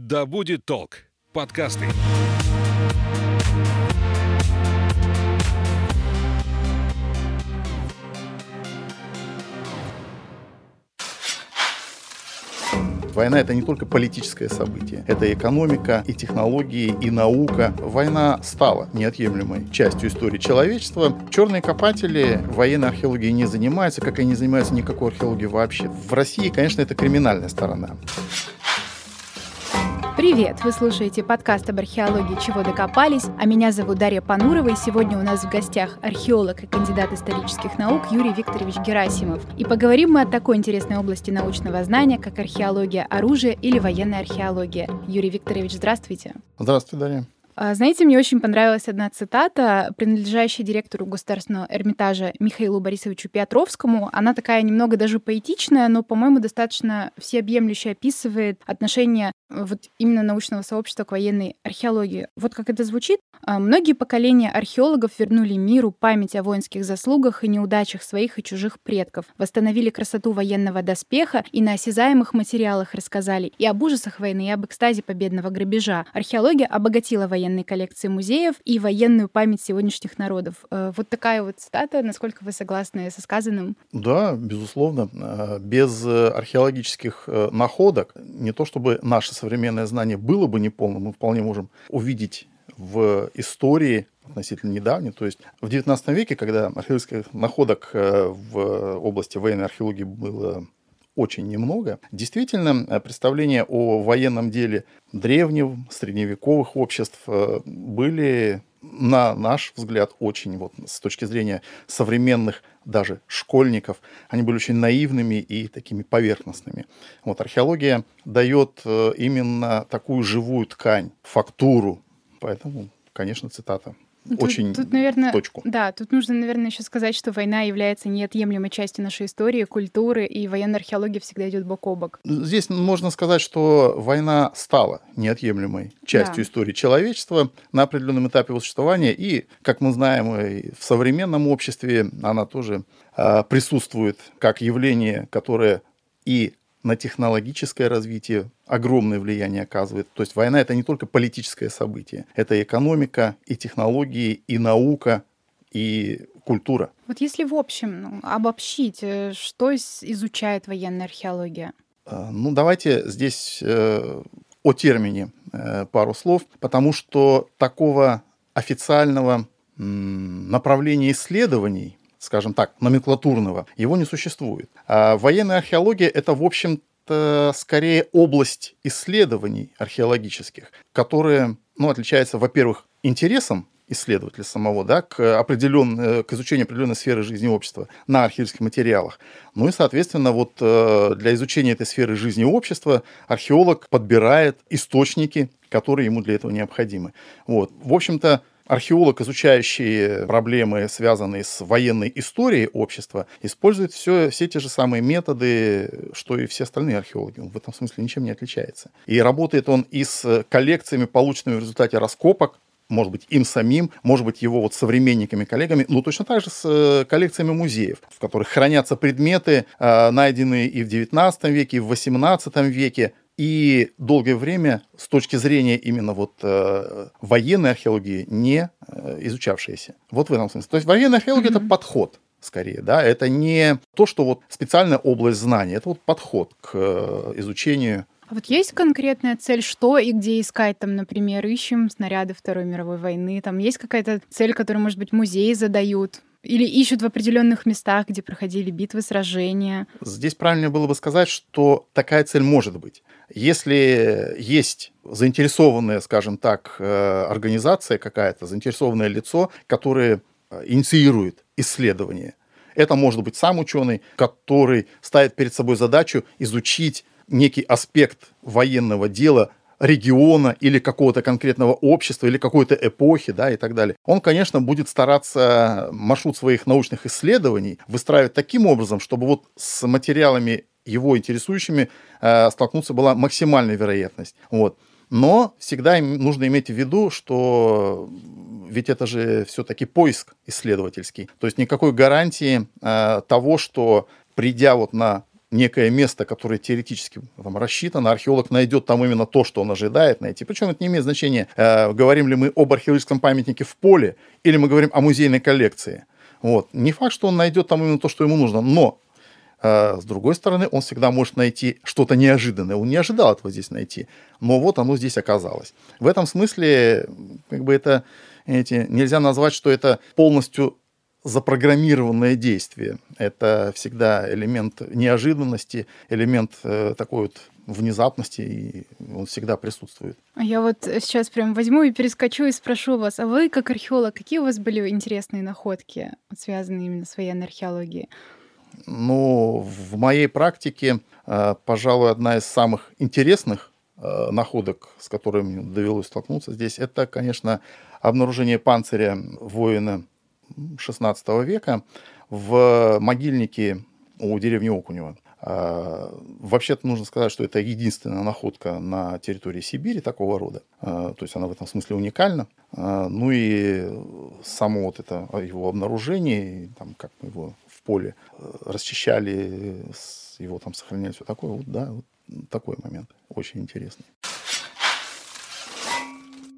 Да будет толк. Подкасты. Война — это не только политическое событие, это экономика, и технологии, и наука. Война стала неотъемлемой частью истории человечества. Черные копатели военной археологией не занимаются, как и не занимаются никакой археологией вообще. В России, конечно, это криминальная сторона. Привет! Вы слушаете подкаст об археологии «Чего докопались», а меня зовут Дарья Панурова, и сегодня у нас в гостях археолог и кандидат исторических наук Юрий Викторович Герасимов. И поговорим мы о такой интересной области научного знания, как археология оружия или военная археология. Юрий Викторович, здравствуйте. Здравствуйте, Дарья. А, знаете, мне очень понравилась одна цитата, принадлежащая директору Государственного Эрмитажа Михаилу Борисовичу Петровскому. Она такая немного даже поэтичная, но, по-моему, достаточно всеобъемлюще описывает отношение э, вот именно научного сообщества к военной археологии. Вот как это звучит. А, Многие поколения археологов вернули миру память о воинских заслугах и неудачах своих и чужих предков, восстановили красоту военного доспеха и на осязаемых материалах рассказали и об ужасах войны, и об экстазе победного грабежа. Археология обогатила военные военной коллекции музеев и военную память сегодняшних народов. Э, вот такая вот цитата. Насколько вы согласны со сказанным? Да, безусловно. Э, без э, археологических находок не то чтобы наше современное знание было бы неполным, мы вполне можем увидеть в истории относительно недавней, то есть в XIX веке, когда археологических находок в области военной археологии было очень немного. Действительно, э, представления о военном деле древних, средневековых обществ э, были, на наш взгляд, очень, вот, с точки зрения современных даже школьников, они были очень наивными и такими поверхностными. Вот, археология дает э, именно такую живую ткань, фактуру, поэтому, конечно, цитата. Тут, очень тут, наверное, точку. Да, тут нужно, наверное, еще сказать, что война является неотъемлемой частью нашей истории, культуры, и военная археология всегда идет бок о бок. Здесь можно сказать, что война стала неотъемлемой частью да. истории человечества на определенном этапе существования, и, как мы знаем, в современном обществе она тоже а, присутствует как явление, которое и на технологическое развитие огромное влияние оказывает. То есть война это не только политическое событие, это экономика, и технологии, и наука, и культура. Вот если в общем ну, обобщить, э, что изучает военная археология? А, ну, давайте здесь э, о термине э, пару слов, потому что такого официального направления исследований скажем так, номенклатурного, его не существует. А военная археология — это, в общем-то, скорее область исследований археологических, которая ну, отличается, во-первых, интересом исследователя самого, да, к, определен, к изучению определенной сферы жизни общества на археологических материалах. Ну и, соответственно, вот э, для изучения этой сферы жизни общества археолог подбирает источники, которые ему для этого необходимы. Вот. В общем-то, археолог, изучающий проблемы, связанные с военной историей общества, использует все, все те же самые методы, что и все остальные археологи. Он в этом смысле ничем не отличается. И работает он и с коллекциями, полученными в результате раскопок, может быть, им самим, может быть, его вот современниками, коллегами, но точно так же с э, коллекциями музеев, в которых хранятся предметы, э, найденные и в XIX веке, и в XVIII веке, и долгое время с точки зрения именно вот э, военной археологии не э, изучавшиеся. Вот в этом смысле. То есть военная археология mm-hmm. это подход скорее, да, это не то, что вот специальная область знаний, это вот подход к э, изучению а вот есть конкретная цель, что и где искать, там, например, ищем снаряды Второй мировой войны, там есть какая-то цель, которую, может быть, музеи задают, или ищут в определенных местах, где проходили битвы, сражения. Здесь правильно было бы сказать, что такая цель может быть. Если есть заинтересованная, скажем так, э, организация какая-то, заинтересованное лицо, которое э, инициирует исследование, это может быть сам ученый, который ставит перед собой задачу изучить некий аспект военного дела региона или какого-то конкретного общества или какой-то эпохи, да, и так далее. Он, конечно, будет стараться маршрут своих научных исследований выстраивать таким образом, чтобы вот с материалами его интересующими э, столкнуться была максимальная вероятность. Вот. Но всегда им нужно иметь в виду, что ведь это же все-таки поиск исследовательский. То есть никакой гарантии э, того, что придя вот на некое место, которое теоретически там, рассчитано, археолог найдет там именно то, что он ожидает найти. Причем это не имеет значения, э, говорим ли мы об археологическом памятнике в поле, или мы говорим о музейной коллекции. Вот. Не факт, что он найдет там именно то, что ему нужно, но э, с другой стороны, он всегда может найти что-то неожиданное. Он не ожидал этого здесь найти, но вот оно здесь оказалось. В этом смысле, как бы это, эти, нельзя назвать, что это полностью запрограммированное действие. Это всегда элемент неожиданности, элемент э, такой вот внезапности, и он всегда присутствует. А я вот сейчас прям возьму и перескочу и спрошу вас, а вы, как археолог, какие у вас были интересные находки, связанные именно с военной археологией? Ну, в моей практике, э, пожалуй, одна из самых интересных э, находок, с которыми довелось столкнуться здесь, это, конечно, обнаружение панциря воина XVI века в могильнике у деревни Окунева. А, вообще-то нужно сказать, что это единственная находка на территории Сибири такого рода. А, то есть она в этом смысле уникальна. А, ну и само вот это его обнаружение, там, как мы его в поле э, расчищали, его там сохраняли, все такое, вот, да, вот такой момент очень интересный.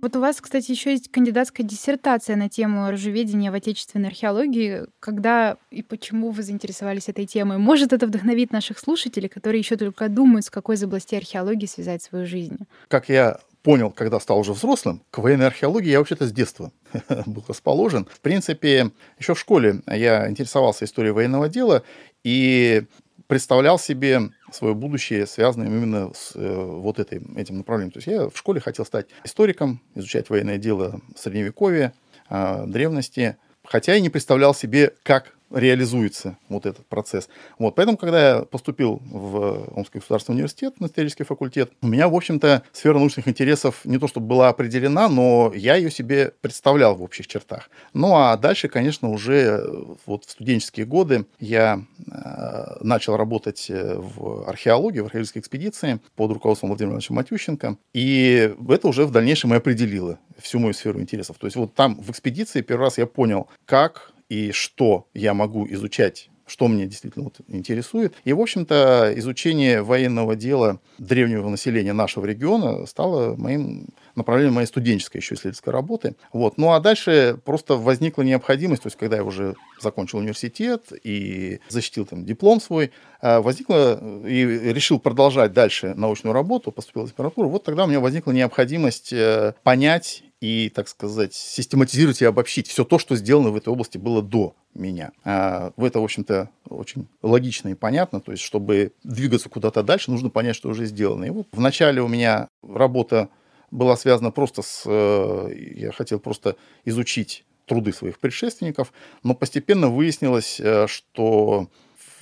Вот у вас, кстати, еще есть кандидатская диссертация на тему оружеведения в отечественной археологии. Когда и почему вы заинтересовались этой темой? Может, это вдохновит наших слушателей, которые еще только думают, с какой из областей археологии связать свою жизнь? Как я понял, когда стал уже взрослым, к военной археологии я вообще-то с детства был расположен. В принципе, еще в школе я интересовался историей военного дела, и представлял себе свое будущее, связанное именно с э, вот этой, этим направлением. То есть я в школе хотел стать историком, изучать военное дело Средневековья, э, древности, хотя и не представлял себе, как реализуется вот этот процесс. Вот, поэтому, когда я поступил в Омский государственный университет, на исторический факультет, у меня, в общем-то, сфера научных интересов не то чтобы была определена, но я ее себе представлял в общих чертах. Ну, а дальше, конечно, уже вот в студенческие годы я э, начал работать э, в археологии, в археологической экспедиции под руководством Владимира Ивановича Матющенко, и это уже в дальнейшем и определило всю мою сферу интересов. То есть вот там в экспедиции первый раз я понял, как и что я могу изучать что меня действительно вот интересует. И, в общем-то, изучение военного дела древнего населения нашего региона стало моим направлением моей студенческой еще исследовательской работы. Вот. Ну а дальше просто возникла необходимость, то есть когда я уже закончил университет и защитил там диплом свой, э, возникла и решил продолжать дальше научную работу, поступил в аспирантуру, вот тогда у меня возникла необходимость э, понять и, так сказать, систематизировать и обобщить все то, что сделано в этой области было до меня. А, в это, в общем-то, очень логично и понятно. То есть, чтобы двигаться куда-то дальше, нужно понять, что уже сделано. И вот вначале у меня работа была связана просто с... Э, я хотел просто изучить труды своих предшественников, но постепенно выяснилось, э, что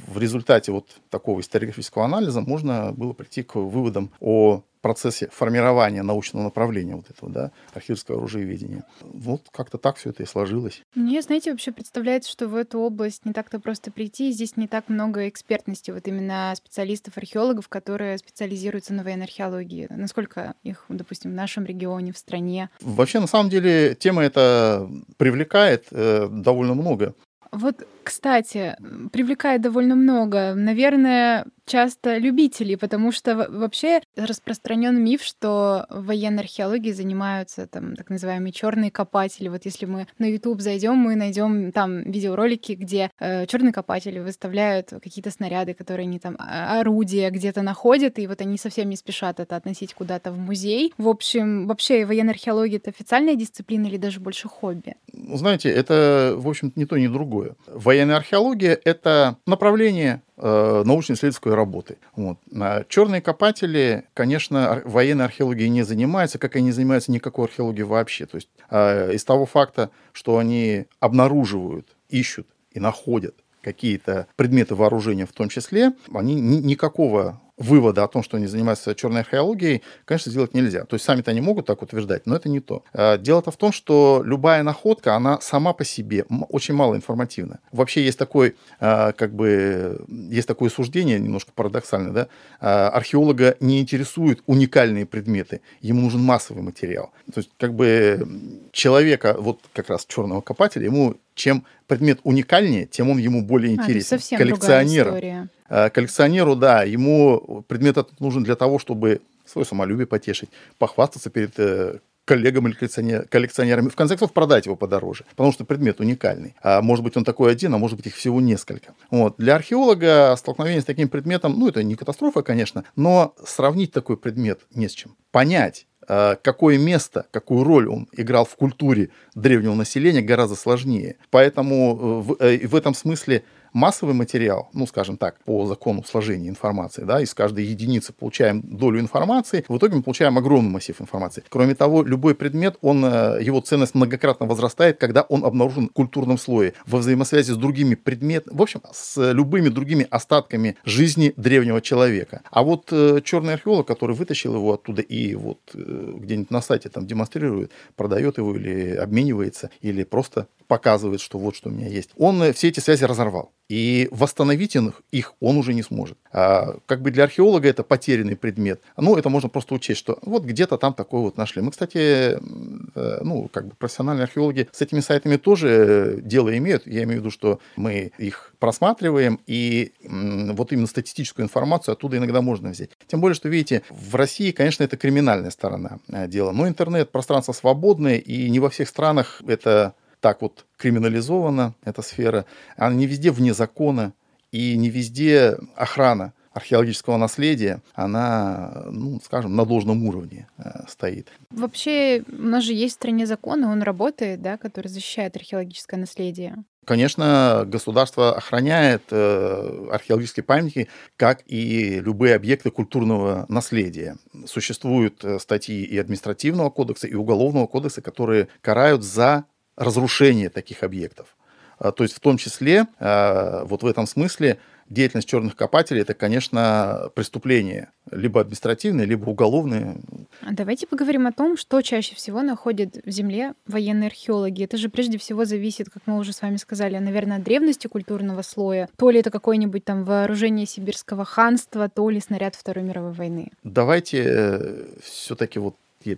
в результате вот такого историографического анализа можно было прийти к выводам о процессе формирования научного направления вот этого, да, архивского оружиеведения. Вот как-то так все это и сложилось. Мне, знаете, вообще представляется, что в эту область не так-то просто прийти, здесь не так много экспертности, вот именно специалистов-археологов, которые специализируются на военной археологии. Насколько их, допустим, в нашем регионе, в стране? Вообще, на самом деле, тема эта привлекает э, довольно много. Вот, кстати, привлекает довольно много. Наверное, часто любителей, потому что вообще распространен миф, что военной археологии занимаются там так называемые черные копатели. Вот если мы на YouTube зайдем, мы найдем там видеоролики, где э, черные копатели выставляют какие-то снаряды, которые они там а, орудия где-то находят, и вот они совсем не спешат это относить куда-то в музей. В общем, вообще военная археология это официальная дисциплина или даже больше хобби? Знаете, это, в общем-то, ни то, ни другое. Военная археология — это направление научно-исследовательской работы. Вот. А черные копатели, конечно, военной археологией не занимаются, как и не занимаются никакой археологией вообще. То есть э, из того факта, что они обнаруживают, ищут и находят какие-то предметы вооружения в том числе, они ни, никакого вывода о том, что они занимаются черной археологией, конечно, сделать нельзя. То есть сами-то они могут так утверждать, но это не то. А, дело-то в том, что любая находка, она сама по себе очень мало информативна. Вообще есть такой, а, как бы, есть такое суждение, немножко парадоксальное, да, а, археолога не интересуют уникальные предметы, ему нужен массовый материал. То есть, как бы, человека, вот как раз черного копателя, ему чем предмет уникальнее, тем он ему более интересен. А, совсем Коллекционеру. история. Коллекционеру, да, ему предмет этот нужен для того, чтобы свое самолюбие потешить, похвастаться перед э, коллегам или коллекционерами, в конце концов продать его подороже, потому что предмет уникальный. А может быть он такой один, а может быть их всего несколько. Вот. Для археолога столкновение с таким предметом, ну это не катастрофа, конечно, но сравнить такой предмет не с чем. Понять, а, какое место, какую роль он играл в культуре древнего населения, гораздо сложнее. Поэтому в, э, в этом смысле массовый материал, ну, скажем так, по закону сложения информации, да, из каждой единицы получаем долю информации, в итоге мы получаем огромный массив информации. Кроме того, любой предмет, он, э, его ценность многократно возрастает, когда он обнаружен в культурном слое, во взаимосвязи с другими предметами, в общем, с любыми другими остатками жизни древнего человека. А вот э, черный археолог, который вытащил его оттуда и вот э, где-нибудь на сайте там демонстрирует, продает его или обменивается, или просто показывает, что вот что у меня есть. Он все эти связи разорвал. И восстановить их он уже не сможет. А, как бы для археолога это потерянный предмет. Ну, это можно просто учесть, что вот где-то там такой вот нашли. Мы, кстати, э, ну, как бы профессиональные археологи с этими сайтами тоже э, дело имеют. Я имею в виду, что мы их просматриваем, и вот именно статистическую информацию оттуда иногда можно взять. Тем более, что, видите, в России, конечно, это криминальная сторона дела. Но интернет, пространство свободное, и не во всех странах это так вот криминализована эта сфера, она не везде вне закона, и не везде охрана археологического наследия, она, ну, скажем, на должном уровне э, стоит. Вообще, у нас же есть в стране закон, и он работает, да, который защищает археологическое наследие. Конечно, государство охраняет э, археологические памятники, как и любые объекты культурного наследия. Существуют э, статьи и административного кодекса, и уголовного кодекса, которые карают за разрушение таких объектов. А, то есть в том числе, а, вот в этом смысле, деятельность черных копателей – это, конечно, преступление, либо административное, либо уголовное. А давайте поговорим о том, что чаще всего находят в земле военные археологи. Это же прежде всего зависит, как мы уже с вами сказали, наверное, от древности культурного слоя. То ли это какое-нибудь там вооружение сибирского ханства, то ли снаряд Второй мировой войны. Давайте э, все-таки вот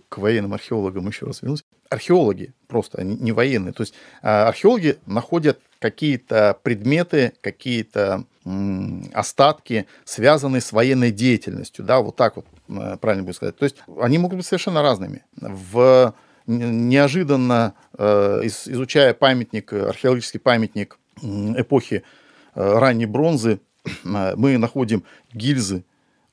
к военным археологам еще раз вернусь. Археологи просто, они не военные. То есть а, археологи находят какие-то предметы, какие-то остатки, связанные с военной деятельностью. Да, вот так вот э, правильно будет сказать. То есть они могут быть совершенно разными. В неожиданно э, изучая памятник, археологический памятник эпохи э, ранней бронзы, мы находим гильзы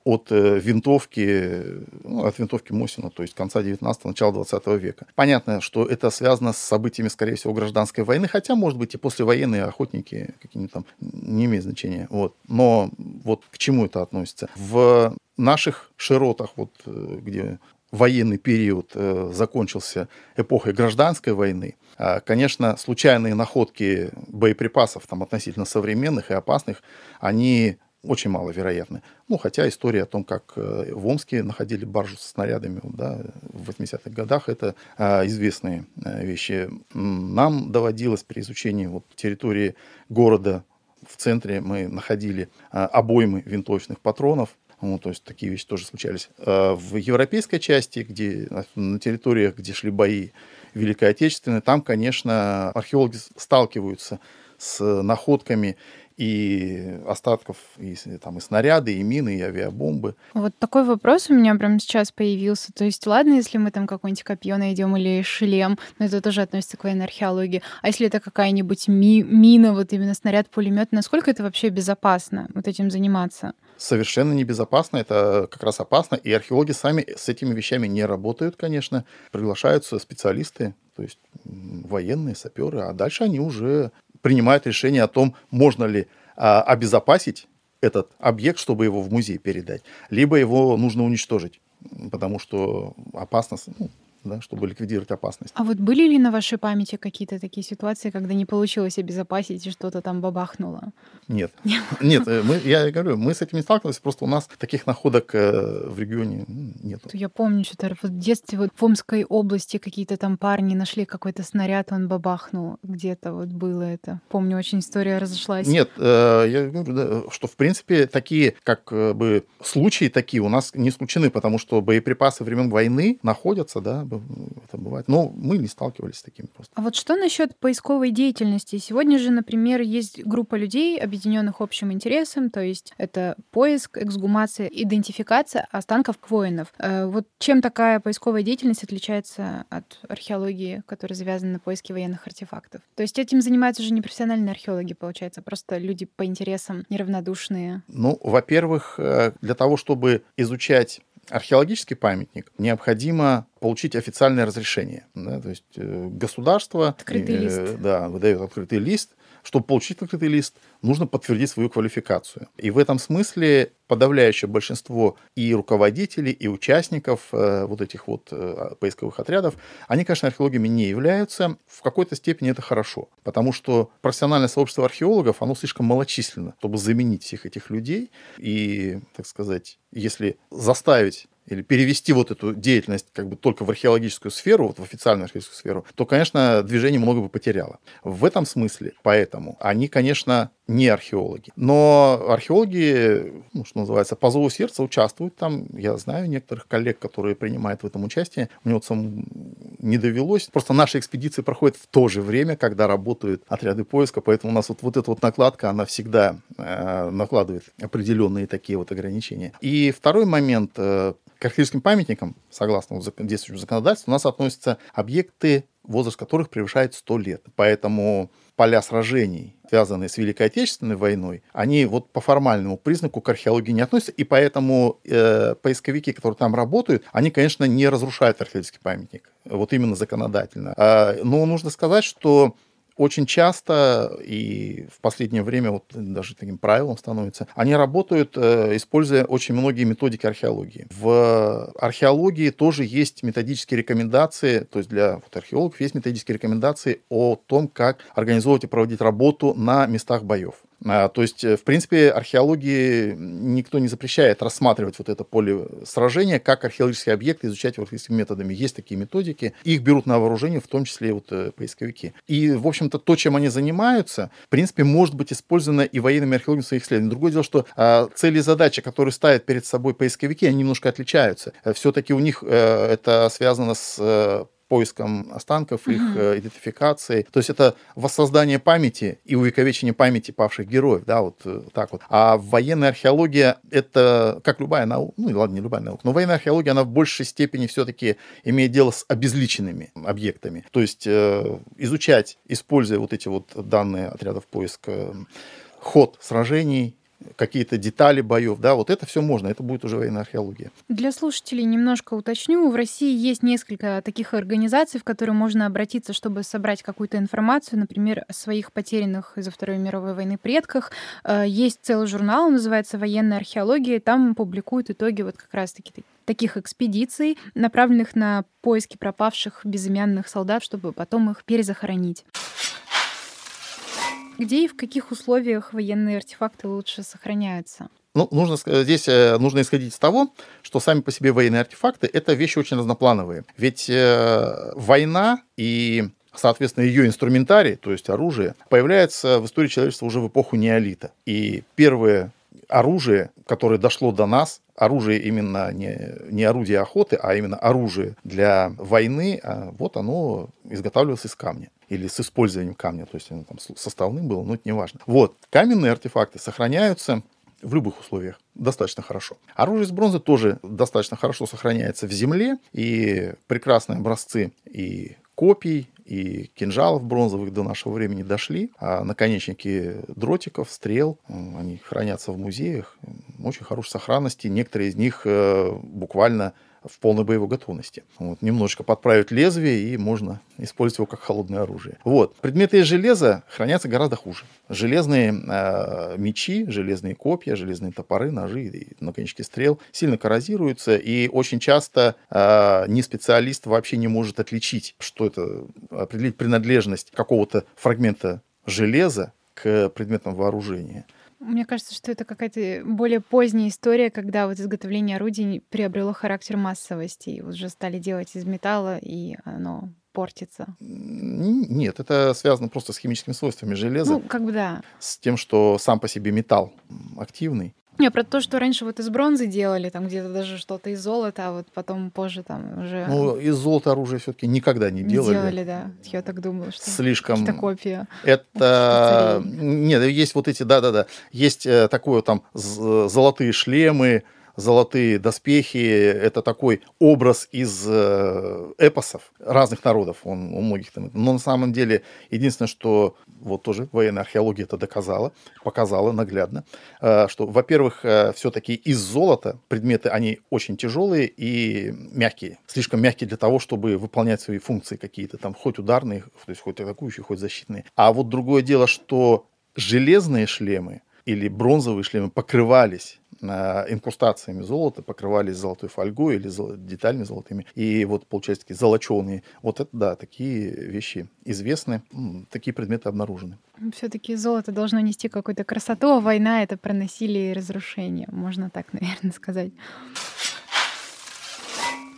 от э, винтовки, ну, от винтовки Мосина, то есть конца 19-го, начала 20 века. Понятно, что это связано с событиями, скорее всего, гражданской войны, хотя, может быть, и послевоенные охотники какие-нибудь там, не имеет значения. Вот. Но вот к чему это относится? В наших широтах, вот, э, где военный период э, закончился эпохой гражданской войны, а, конечно, случайные находки боеприпасов там, относительно современных и опасных, они очень маловероятны. Ну, хотя история о том, как э, в Омске находили баржу со снарядами да, в 80-х годах, это а, известные а, вещи. Нам доводилось при изучении вот, территории города в центре мы находили а, обоймы винтовочных патронов, ну, то есть такие вещи тоже случались. А в европейской части, где на территориях, где шли бои Великой Отечественной, там, конечно, археологи сталкиваются с находками и остатков и, там, и снаряды, и мины, и авиабомбы. Вот такой вопрос у меня прямо сейчас появился. То есть, ладно, если мы там какое-нибудь копье найдем или шлем, но это тоже относится к военной археологии. А если это какая-нибудь ми- мина, вот именно снаряд, пулемет, насколько это вообще безопасно вот этим заниматься? Совершенно небезопасно, это как раз опасно, и археологи сами с этими вещами не работают, конечно. Приглашаются специалисты, то есть военные, саперы, а дальше они уже принимают решение о том, можно ли а, обезопасить этот объект, чтобы его в музей передать, либо его нужно уничтожить, потому что опасность, ну, да, чтобы ликвидировать опасность. А вот были ли на вашей памяти какие-то такие ситуации, когда не получилось обезопасить и что-то там бабахнуло? Нет. Нет, э, мы, я говорю, мы с этим не сталкивались, просто у нас таких находок э, в регионе нет. Я помню, что в детстве вот в Омской области какие-то там парни нашли какой-то снаряд, он бабахнул. Где-то вот было это. Помню, очень история разошлась. Нет, э, я говорю, да, что в принципе такие как бы случаи такие у нас не исключены, потому что боеприпасы времен войны находятся, да, это бывает. Но мы не сталкивались с таким просто. А вот что насчет поисковой деятельности? Сегодня же, например, есть группа людей, объединенных общим интересом, то есть это поиск, эксгумация, идентификация останков воинов. Э, вот чем такая поисковая деятельность отличается от археологии, которая завязана на поиске военных артефактов? То есть этим занимаются уже не профессиональные археологи, получается, просто люди по интересам неравнодушные. Ну, во-первых, э, для того, чтобы изучать археологический памятник, необходимо получить официальное разрешение. Да, то есть э, государство открытый э, лист. Да, выдает открытый лист, чтобы получить открытый лист, нужно подтвердить свою квалификацию. И в этом смысле подавляющее большинство и руководителей, и участников э, вот этих вот поисковых отрядов, они, конечно, археологами не являются. В какой-то степени это хорошо, потому что профессиональное сообщество археологов, оно слишком малочисленно, чтобы заменить всех этих людей. И, так сказать, если заставить или перевести вот эту деятельность как бы только в археологическую сферу, вот в официальную археологическую сферу, то, конечно, движение много бы потеряло. В этом смысле, поэтому, они, конечно, не археологи. Но археологи, ну, что называется, по зову сердца участвуют там. Я знаю некоторых коллег, которые принимают в этом участие. Мне вот сам не довелось. Просто наши экспедиции проходят в то же время, когда работают отряды поиска, поэтому у нас вот, вот эта вот накладка, она всегда э, накладывает определенные такие вот ограничения. И второй момент, э, к археологическим памятникам, согласно действующему законодательству, у нас относятся объекты, возраст которых превышает 100 лет. Поэтому поля сражений, связанные с Великой Отечественной войной, они вот по формальному признаку к археологии не относятся, и поэтому э, поисковики, которые там работают, они, конечно, не разрушают археологический памятник, вот именно законодательно. А, но нужно сказать, что очень часто и в последнее время вот даже таким правилом становится, они работают, э, используя очень многие методики археологии. В археологии тоже есть методические рекомендации, то есть для вот археологов есть методические рекомендации о том, как организовывать и проводить работу на местах боев. А, то есть, э, в принципе, археологии никто не запрещает рассматривать вот это поле сражения как археологический объект, изучать археологическими методами. Есть такие методики, их берут на вооружение, в том числе вот э, поисковики. И, в общем-то, то, чем они занимаются, в принципе, может быть использовано и военными археологами своих исследованиях. Другое дело, что а, цели и задачи, которые ставят перед собой поисковики, они немножко отличаются. Э, Все-таки у них это связано с поиском останков, их mm-hmm. идентификацией. То есть это воссоздание памяти и увековечение памяти павших героев, да, вот э, так вот. А военная археология это, как любая наука, ну ладно, не любая наука, но военная археология, она в большей степени все-таки имеет дело с обезличенными объектами. То есть э, изучать, используя вот эти вот данные отрядов поиска, ход сражений, какие-то детали боев, да, вот это все можно, это будет уже военная археология. Для слушателей немножко уточню. В России есть несколько таких организаций, в которые можно обратиться, чтобы собрать какую-то информацию, например, о своих потерянных из-за Второй мировой войны предках. Э, есть целый журнал, называется «Военная археология», там публикуют итоги вот как раз-таки таких экспедиций, направленных на поиски пропавших безымянных солдат, чтобы потом их перезахоронить. Где и в каких условиях военные артефакты лучше сохраняются? Ну, нужно, здесь э, нужно исходить из того, что сами по себе военные артефакты — это вещи очень разноплановые. Ведь э, война и соответственно, ее инструментарий, то есть оружие, появляется в истории человечества уже в эпоху неолита. И первое оружие, которое дошло до нас, оружие именно не, не орудие охоты, а именно оружие для войны, а вот оно изготавливалось из камня или с использованием камня, то есть оно там составным было, но это не важно. Вот, каменные артефакты сохраняются в любых условиях достаточно хорошо. Оружие из бронзы тоже достаточно хорошо сохраняется в земле, и прекрасные образцы и копий, и кинжалов бронзовых до нашего времени дошли, а наконечники дротиков, стрел, они хранятся в музеях, очень хорошей сохранности. Некоторые из них э, буквально в полной боевой готовности. Вот, немножечко подправить лезвие, и можно использовать его как холодное оружие. Вот. Предметы из железа хранятся гораздо хуже. Железные э, мечи, железные копья, железные топоры, ножи и наконечники стрел сильно коррозируются, и очень часто э, ни специалист вообще не может отличить, что это, определить принадлежность какого-то фрагмента железа к предметам вооружения. Мне кажется, что это какая-то более поздняя история, когда вот изготовление орудий приобрело характер массовости, и уже стали делать из металла, и оно портится. Нет, это связано просто с химическими свойствами железа. Ну, как бы да. С тем, что сам по себе металл активный, Не, про то, что раньше вот из бронзы делали, там где-то даже что-то из золота, а вот потом позже там уже... Ну, из золота оружие все-таки никогда не, не делали. делали, да. Я так думаю, что Слишком... какие-то копии. Это... Нет, есть вот эти, да-да-да, есть э, такое там золотые шлемы, золотые доспехи. Это такой образ из э, эпосов разных народов. Он у многих там. Но на самом деле единственное, что вот тоже военная археология это доказала, показала наглядно, э, что, во-первых, э, все-таки из золота предметы, они очень тяжелые и мягкие. Слишком мягкие для того, чтобы выполнять свои функции какие-то там, хоть ударные, то есть хоть атакующие, хоть защитные. А вот другое дело, что железные шлемы или бронзовые шлемы покрывались инкрустациями золота, покрывались золотой фольгой или деталями золотыми. И вот, получается, такие золоченые. Вот это, да, такие вещи известны, такие предметы обнаружены. Все-таки золото должно нести какую-то красоту, а война — это про насилие и разрушение. Можно так, наверное, сказать.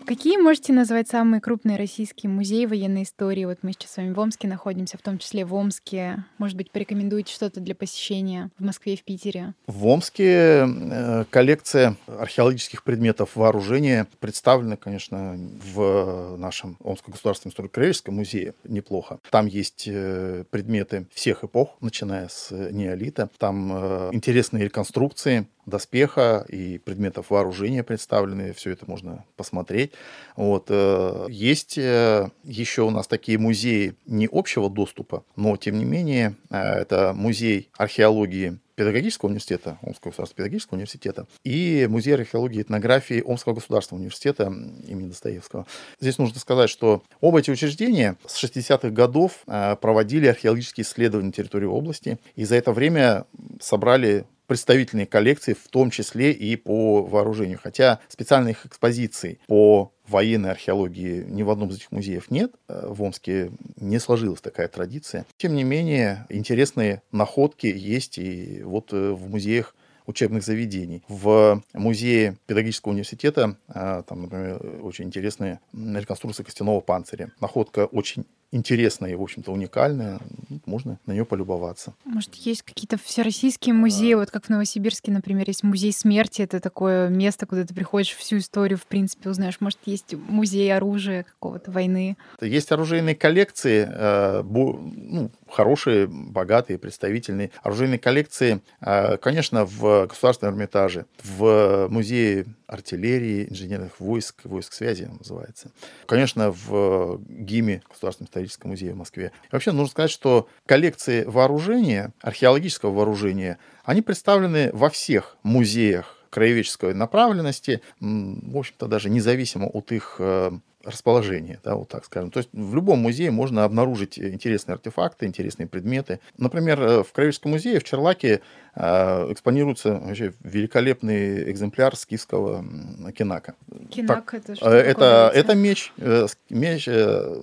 Какие можете назвать самые крупные российские музеи военной истории? Вот мы сейчас с вами в Омске находимся, в том числе в Омске. Может быть, порекомендуете что-то для посещения в Москве и в Питере? В Омске э, коллекция археологических предметов вооружения представлена, конечно, в нашем Омском государственном историко-краеведческом музее неплохо. Там есть э, предметы всех эпох, начиная с неолита. Там э, интересные реконструкции доспеха и предметов вооружения представлены. Все это можно посмотреть. Вот. Э, есть э, еще у нас такие музеи не общего доступа, но тем не менее э, это музей археологии педагогического университета, Омского государственного педагогического университета и музей археологии и этнографии Омского государственного университета имени Достоевского. Здесь нужно сказать, что оба эти учреждения с 60-х годов проводили археологические исследования на территории области и за это время собрали представительные коллекции, в том числе и по вооружению. Хотя специальных экспозиций по военной археологии ни в одном из этих музеев нет. Э, в Омске не сложилась такая традиция. Тем не менее, интересные находки есть и вот э, в музеях учебных заведений. В музее педагогического университета э, там, например, очень интересная реконструкция костяного панциря. Находка очень интересная и, в общем-то, уникальная, можно на нее полюбоваться. Может, есть какие-то всероссийские музеи, вот как в Новосибирске, например, есть музей смерти, это такое место, куда ты приходишь, всю историю, в принципе, узнаешь. Может, есть музей оружия какого-то войны? Есть оружейные коллекции, э, ну, хорошие, богатые, представительные. Оружейные коллекции, э, конечно, в Государственном Эрмитаже, в музее артиллерии, инженерных войск, войск связи называется. Конечно, в ГИМе, Государственном историческом музее в Москве. И вообще нужно сказать, что коллекции вооружения, археологического вооружения, они представлены во всех музеях краеведческой направленности, в общем-то, даже независимо от их э, расположение, да, вот так скажем. То есть в любом музее можно обнаружить интересные артефакты, интересные предметы. Например, э, в Краеведческом музее в Черлаке э, экспонируется вообще великолепный экземпляр скифского кинака. Кинак так, это что? Это, это меч, э, меч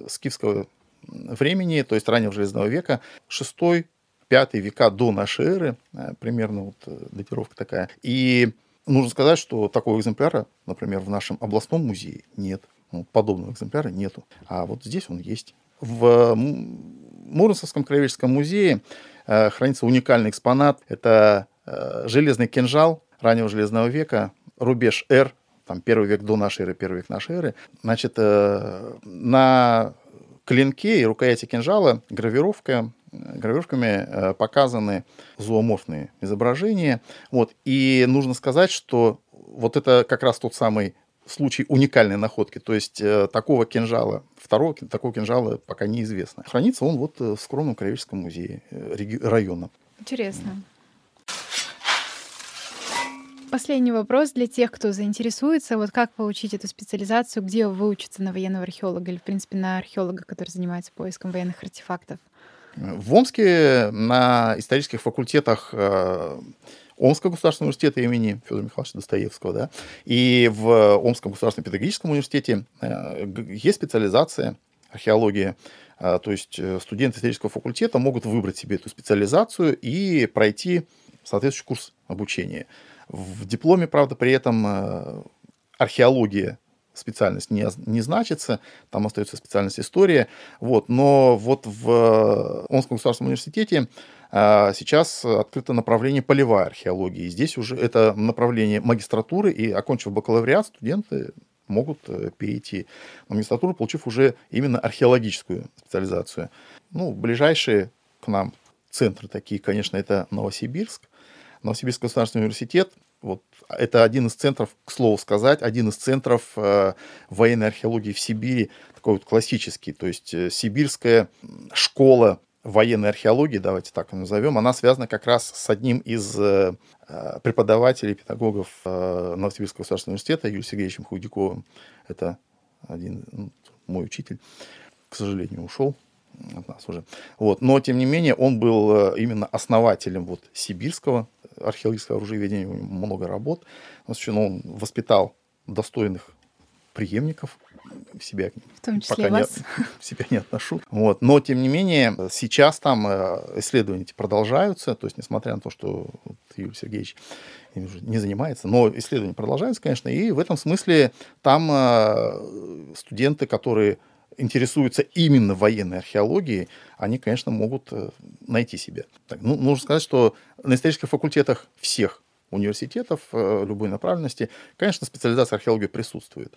скифского времени, то есть раннего железного века, шестой, пятый века до нашей эры, примерно вот датировка такая. И нужно сказать, что такого экземпляра, например, в нашем областном музее нет. Ну, подобного экземпляра нету. А вот здесь он есть. В Муромском краеведческом музее э, хранится уникальный экспонат. Это э, железный кинжал раннего железного века, рубеж Р, там первый век до нашей эры, первый век нашей эры. Значит, э, на клинке и рукояти кинжала гравировка гравировками показаны зооморфные изображения. Вот. И нужно сказать, что вот это как раз тот самый случай уникальной находки. То есть э, такого кинжала, второго такого кинжала пока неизвестно. Хранится он вот э, в скромном краеведческом музее э, района. Интересно. Последний вопрос для тех, кто заинтересуется. Вот как получить эту специализацию, где выучиться на военного археолога или, в принципе, на археолога, который занимается поиском военных артефактов? В Омске на исторических факультетах Омского государственного университета имени Федора Михайловича Достоевского, да, и в Омском государственном педагогическом университете э, есть специализация археология. Э, то есть э, студенты исторического факультета могут выбрать себе эту специализацию и пройти соответствующий курс обучения. В дипломе, правда, при этом археология специальность не, не значится, там остается специальность история. Вот. Но вот в Омском государственном университете сейчас открыто направление полевая археология. И здесь уже это направление магистратуры, и окончив бакалавриат, студенты могут э, перейти на магистратуру, получив уже именно археологическую специализацию. Ну, ближайшие к нам центры такие, конечно, это Новосибирск. Новосибирский государственный университет, вот это один из центров, к слову сказать, один из центров э, военной археологии в Сибири, такой вот классический, то есть э, сибирская школа военной археологии, давайте так назовем, она связана как раз с одним из э, э, преподавателей, педагогов э, Новосибирского государственного университета Юрием Сергеевичем Худяковым. Это один ну, мой учитель, к сожалению, ушел от нас уже. Вот. Но, тем не менее, он был именно основателем вот сибирского археологического оружиеведения, у него много работ. Он воспитал достойных преемников себя в том числе пока вас. Не, себя не отношу. Вот. Но, тем не менее, сейчас там э, исследования эти продолжаются, то есть, несмотря на то, что вот, Юрий Сергеевич уже не занимается, но исследования продолжаются, конечно, и в этом смысле там э, студенты, которые интересуются именно военной археологией, они, конечно, могут э, найти себя. Так, ну, нужно сказать, что на исторических факультетах всех университетов любой направленности, конечно, специализация археологии присутствует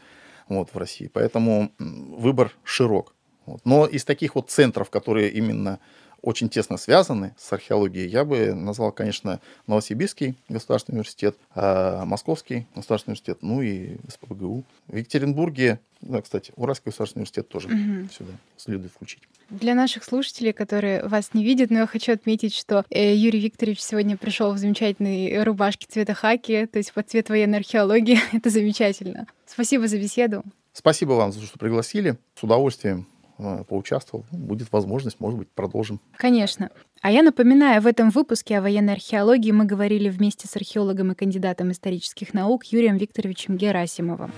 вот, в России. Поэтому выбор широк. Вот. Но из таких вот центров, которые именно очень тесно связаны с археологией, я бы назвал, конечно, Новосибирский государственный университет, а Московский государственный университет, ну и СПБГУ. В Екатеринбурге, да, кстати, Уральский государственный университет тоже угу. сюда следует включить. Для наших слушателей, которые вас не видят, но я хочу отметить, что э, Юрий Викторович сегодня пришел в замечательной рубашке цвета хаки, то есть под цвет военной археологии. Это замечательно. Спасибо за беседу. Спасибо вам за то, что пригласили. С удовольствием э, поучаствовал. Будет возможность, может быть, продолжим. Конечно. А я напоминаю, в этом выпуске о военной археологии мы говорили вместе с археологом и кандидатом исторических наук Юрием Викторовичем Герасимовым.